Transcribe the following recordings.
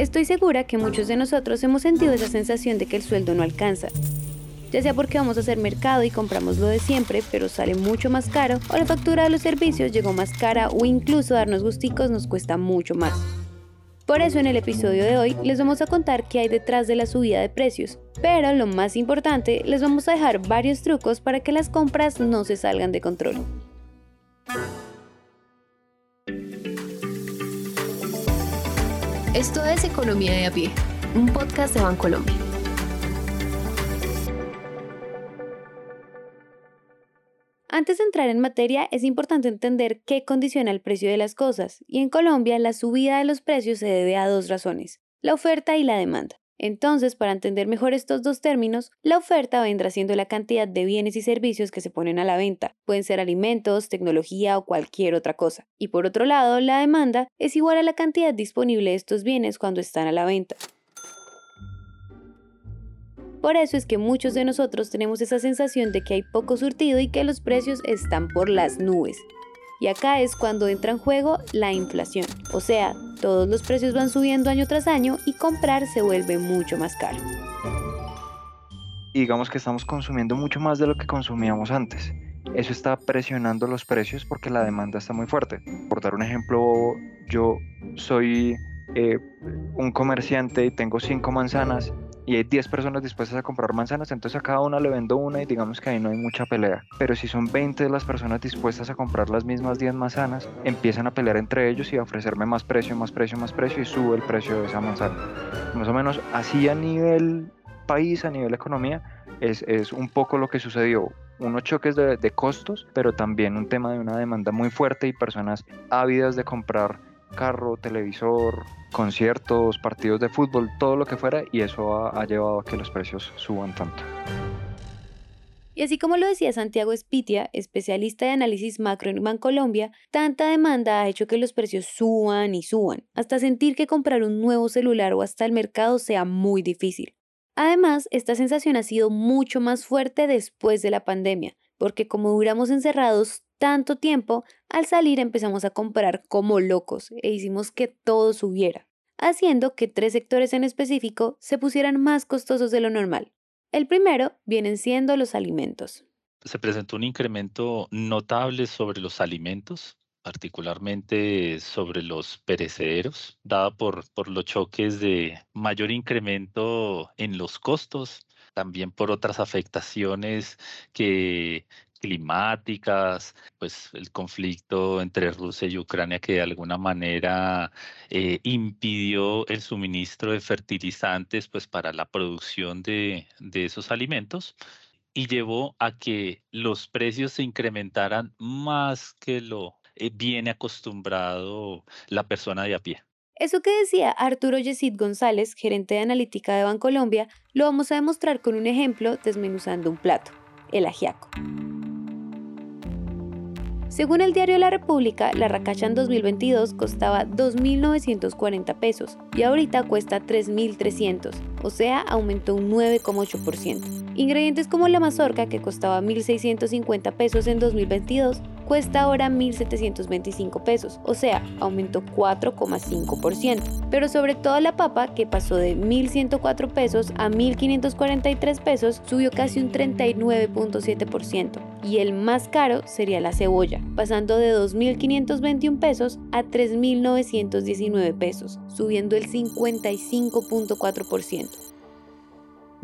Estoy segura que muchos de nosotros hemos sentido esa sensación de que el sueldo no alcanza. Ya sea porque vamos a hacer mercado y compramos lo de siempre, pero sale mucho más caro, o la factura de los servicios llegó más cara, o incluso darnos gusticos nos cuesta mucho más. Por eso en el episodio de hoy les vamos a contar qué hay detrás de la subida de precios. Pero lo más importante, les vamos a dejar varios trucos para que las compras no se salgan de control. Esto es Economía de a pie, un podcast de Bancolombia. Antes de entrar en materia, es importante entender qué condiciona el precio de las cosas, y en Colombia la subida de los precios se debe a dos razones, la oferta y la demanda. Entonces, para entender mejor estos dos términos, la oferta vendrá siendo la cantidad de bienes y servicios que se ponen a la venta. Pueden ser alimentos, tecnología o cualquier otra cosa. Y por otro lado, la demanda es igual a la cantidad disponible de estos bienes cuando están a la venta. Por eso es que muchos de nosotros tenemos esa sensación de que hay poco surtido y que los precios están por las nubes. Y acá es cuando entra en juego la inflación. O sea, todos los precios van subiendo año tras año y comprar se vuelve mucho más caro. digamos que estamos consumiendo mucho más de lo que consumíamos antes. Eso está presionando los precios porque la demanda está muy fuerte. Por dar un ejemplo, yo soy eh, un comerciante y tengo cinco manzanas y hay 10 personas dispuestas a comprar manzanas, entonces a cada una le vendo una y digamos que ahí no hay mucha pelea. Pero si son 20 de las personas dispuestas a comprar las mismas 10 manzanas, empiezan a pelear entre ellos y a ofrecerme más precio, más precio, más precio y sube el precio de esa manzana. Más o menos así a nivel país, a nivel economía, es, es un poco lo que sucedió unos choques de, de, costos, pero también un tema de una demanda muy fuerte y personas ávidas de comprar carro, televisor, conciertos, partidos de fútbol, todo lo que fuera, y eso ha, llevado a que los precios suban tanto. Y así como lo decía Santiago Espitia, especialista de análisis macro en Bancolombia, tanta demanda ha hecho que los precios suban y suban, hasta sentir que comprar un nuevo celular o hasta el mercado sea muy difícil. Además, esta sensación ha sido mucho más fuerte después de la pandemia, porque como duramos encerrados tanto tiempo, al salir empezamos a comprar como locos e hicimos que todo subiera, haciendo que tres sectores en específico se pusieran más costosos de lo normal. El primero vienen siendo los alimentos. Se presentó un incremento notable sobre los alimentos, particularmente sobre los perecederos, dado por, por los choques de mayor incremento en los costos, también por otras afectaciones que climáticas, pues el conflicto entre Rusia y Ucrania que de alguna manera eh, impidió el suministro de fertilizantes pues para la producción de, de esos alimentos y llevó a que los precios se incrementaran más que lo eh, viene acostumbrado la persona de a pie. Eso que decía Arturo Yesid González, gerente de analítica de Bancolombia, lo vamos a demostrar con un ejemplo desmenuzando un plato, el ajiaco. Según el diario La República, la racacha en 2022 costaba 2.940 pesos y ahorita cuesta 3.300, o sea, aumentó un 9,8%. Ingredientes como la mazorca, que costaba 1.650 pesos en 2022, cuesta ahora 1.725 pesos, o sea, aumentó 4,5%. Pero sobre todo la papa, que pasó de 1.104 pesos a 1.543 pesos, subió casi un 39,7%. Y el más caro sería la cebolla, pasando de 2.521 pesos a 3.919 pesos, subiendo el 55,4%.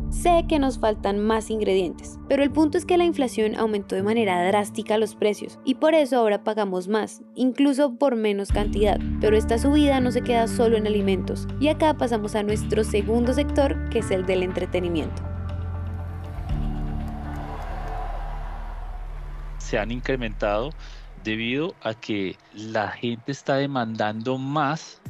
Sé que nos faltan más ingredientes, pero el punto es que la inflación aumentó de manera drástica los precios y por eso ahora pagamos más, incluso por menos cantidad. Pero esta subida no se queda solo en alimentos y acá pasamos a nuestro segundo sector, que es el del entretenimiento. Se han incrementado debido a que la gente está demandando más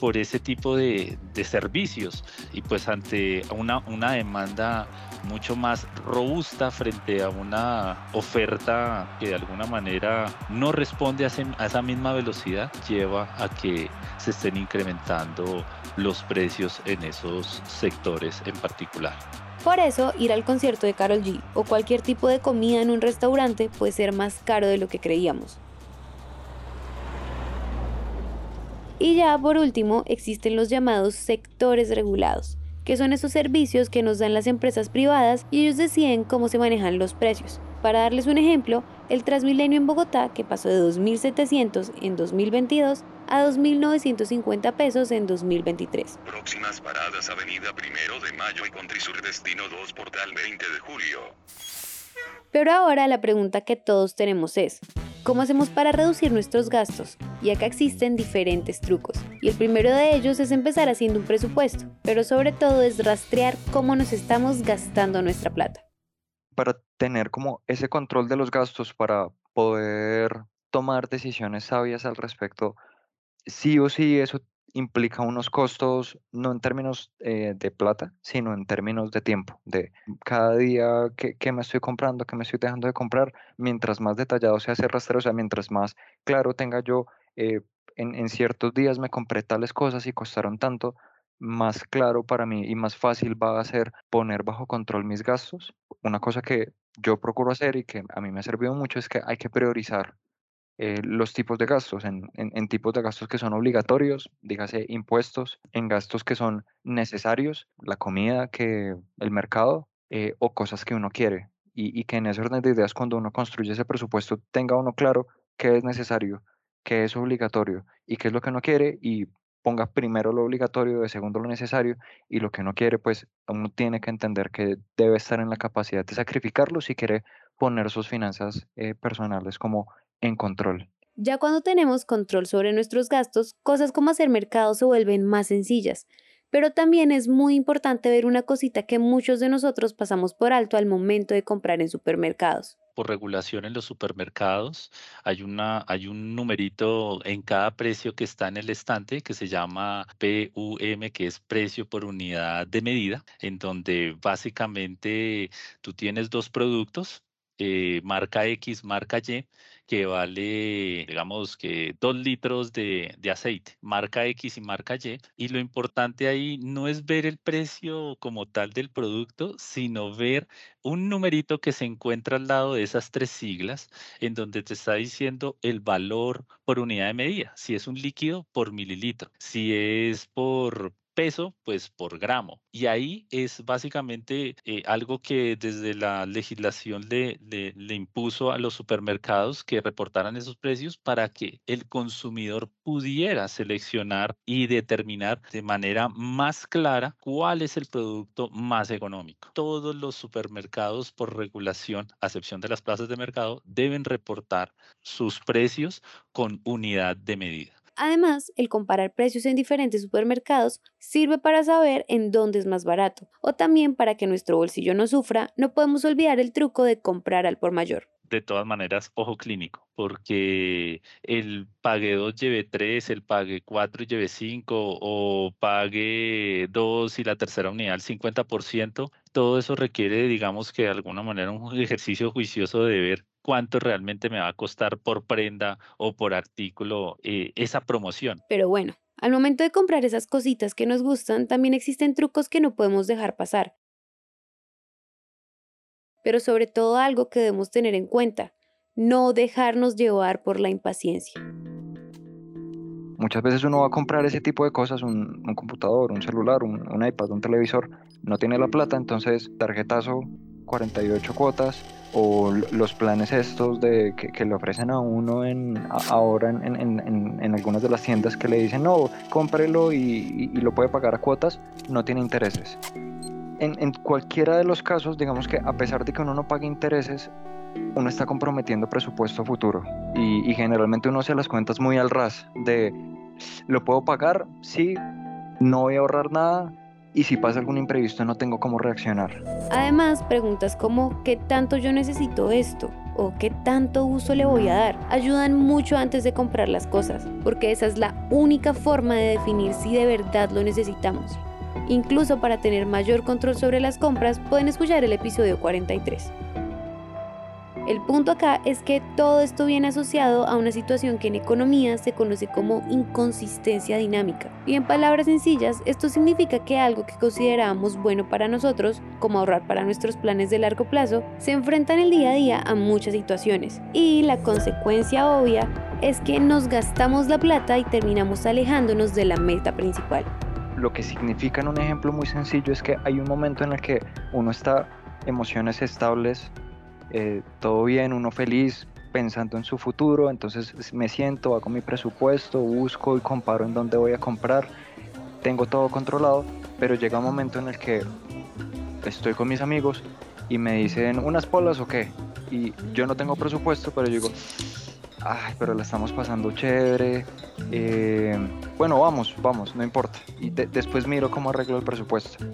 por ese tipo de, servicios y pues ante una, una demanda mucho más robusta frente a una oferta que de alguna manera no responde a, a, esa misma velocidad, lleva a que se estén incrementando los precios en esos sectores en particular. Por eso, ir al concierto de Carol G o cualquier tipo de comida en un restaurante puede ser más caro de lo que creíamos. Y ya por último existen los llamados sectores regulados, que son esos servicios que nos dan las empresas privadas y ellos deciden cómo se manejan los precios. Para darles un ejemplo, el Transmilenio en Bogotá, que pasó de 2.700 en 2022 a 2.950 pesos en 2023. Próximas paradas Avenida Primero de Mayo y Contrisur Destino 2 Portal 20 de Julio. Pero ahora la pregunta que todos tenemos es, ¿cómo hacemos para reducir nuestros gastos? Y acá existen diferentes trucos. Y el primero de ellos es empezar haciendo un presupuesto, pero sobre todo es rastrear cómo nos estamos gastando nuestra plata. Para tener como ese control de los gastos, para poder tomar decisiones sabias al respecto, sí o sí eso implica unos costos, no en términos eh, de plata, sino en términos de tiempo, de cada día que, me estoy comprando, que me estoy dejando de comprar, mientras más detallado sea ese rastreo, o sea, mientras más claro tenga yo, eh, en, en ciertos días me compré tales cosas y costaron tanto, más claro para mí y más fácil va a ser poner bajo control mis gastos. Una cosa que yo procuro hacer y que a mí me ha servido mucho es que hay que priorizar eh, los tipos de gastos, en, tipos de gastos que son obligatorios, dígase impuestos, en gastos que son necesarios, la comida, que el mercado, eh, o cosas que uno quiere. Y, y, que en ese orden de ideas, cuando uno construye ese presupuesto, tenga uno claro qué es necesario, qué es obligatorio y qué es lo que uno quiere y ponga primero lo obligatorio, de segundo lo necesario y lo que uno quiere, pues uno tiene que entender que debe estar en la capacidad de sacrificarlo si quiere poner sus finanzas eh, personales como en control. Ya cuando tenemos control sobre nuestros gastos, cosas como hacer mercado se vuelven más sencillas. Pero también es muy importante ver una cosita que muchos de nosotros pasamos por alto al momento de comprar en supermercados. Por regulación en los supermercados hay, una, hay un numerito en cada precio que está en el estante que se llama PUM, que es precio por unidad de medida, en donde básicamente tú tienes dos productos, eh, marca X, marca Y, que vale, digamos que dos litros de, de, aceite, marca X y marca Y. Y lo importante ahí no es ver el precio como tal del producto, sino ver un numerito que se encuentra al lado de esas tres siglas, en donde te está diciendo el valor por unidad de medida, si es un líquido por mililitro, si es por peso, pues por gramo. Y ahí es básicamente eh, algo que desde la legislación le, le, impuso a los supermercados que reportaran esos precios para que el consumidor pudiera seleccionar y determinar de manera más clara cuál es el producto más económico. Todos los supermercados por regulación, a excepción de las plazas de mercado, deben reportar sus precios con unidad de medida. Además, el comparar precios en diferentes supermercados sirve para saber en dónde es más barato, o también para que nuestro bolsillo no sufra, no podemos olvidar el truco de comprar al por mayor. De todas maneras, ojo clínico, porque el pague 2 lleve 3, el pague 4 y lleve 5, o pague 2 y la tercera unidad al 50%, todo eso requiere, digamos que de alguna manera, un ejercicio juicioso de ver cuánto realmente me va a costar por prenda o por artículo eh, esa promoción. Pero bueno, al momento de comprar esas cositas que nos gustan, también existen trucos que no podemos dejar pasar pero sobre todo algo que debemos tener en cuenta, no dejarnos llevar por la impaciencia. Muchas veces uno va a comprar ese tipo de cosas, un, computador, un celular, un, iPad, un televisor, no tiene la plata, entonces tarjetazo, 48 cuotas, o los planes estos de que, le ofrecen a uno en, ahora en, algunas de las tiendas que le dicen, no, cómprelo y, y lo puede pagar a cuotas, no tiene intereses. En, cualquiera de los casos, digamos que a pesar de que uno no pague intereses, uno está comprometiendo presupuesto futuro. Y, generalmente uno hace las cuentas muy al ras de lo puedo pagar, sí, no voy a ahorrar nada y si pasa algún imprevisto no tengo cómo reaccionar. Además, preguntas como ¿qué tanto yo necesito esto? o qué tanto uso le voy a dar ayudan mucho antes de comprar las cosas, porque esa es la única forma de definir si de verdad lo necesitamos. Incluso para tener mayor control sobre las compras, pueden escuchar el episodio 43. El punto acá es que todo esto viene asociado a una situación que en economía se conoce como inconsistencia dinámica. Y en palabras sencillas, esto significa que algo que considerábamos bueno para nosotros, como ahorrar para nuestros planes de largo plazo, se enfrenta en el día a día a muchas situaciones. Y la consecuencia obvia es que nos gastamos la plata y terminamos alejándonos de la meta principal. Lo que significa en un ejemplo muy sencillo es que hay un momento en el que uno está emociones estables, eh, todo bien, uno feliz, pensando en su futuro, entonces me siento, hago mi presupuesto, busco y comparo en dónde voy a comprar, tengo todo controlado, pero llega un momento en el que estoy con mis amigos y me dicen unas polas o qué, y yo no tengo presupuesto, pero digo, ay, pero la estamos pasando chévere, eh, bueno, vamos, vamos, no importa, y después miro cómo arreglo el presupuesto.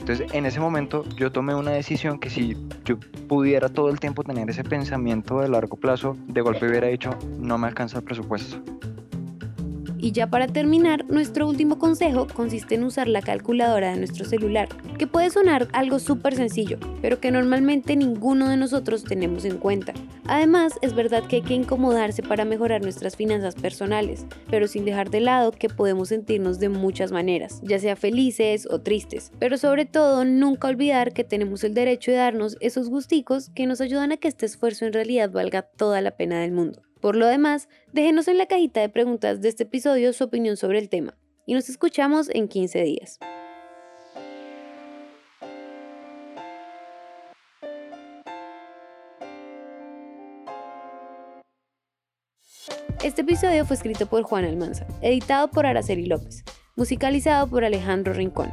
Entonces, en ese momento yo tomé una decisión que si yo pudiera todo el tiempo tener ese pensamiento de largo plazo, de golpe hubiera dicho, no me alcanza el presupuesto. Y ya para terminar, nuestro último consejo consiste en usar la calculadora de nuestro celular, que puede sonar algo súper sencillo, pero que normalmente ninguno de nosotros tenemos en cuenta. Además, es verdad que hay que incomodarse para mejorar nuestras finanzas personales, pero sin dejar de lado que podemos sentirnos de muchas maneras, ya sea felices o tristes, pero sobre todo nunca olvidar que tenemos el derecho de darnos esos gusticos que nos ayudan a que este esfuerzo en realidad valga toda la pena del mundo. Por lo demás, déjenos en la cajita de preguntas de este episodio su opinión sobre el tema y nos escuchamos en 15 días. Este episodio fue escrito por Juan Almanza, editado por Araceli López, musicalizado por Alejandro Rincón.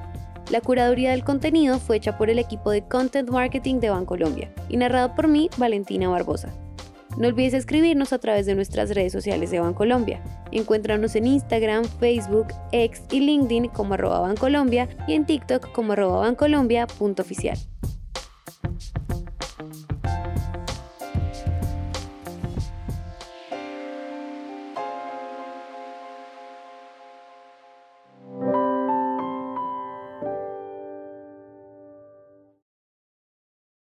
La curaduría del contenido fue hecha por el equipo de Content Marketing de Bancolombia y narrado por mí, Valentina Barbosa. No olvides escribirnos a través de nuestras redes sociales de Bancolombia. Encuéntranos en Instagram, Facebook, X y LinkedIn como arroba Bancolombia y en TikTok como arroba bancolombia.oficial.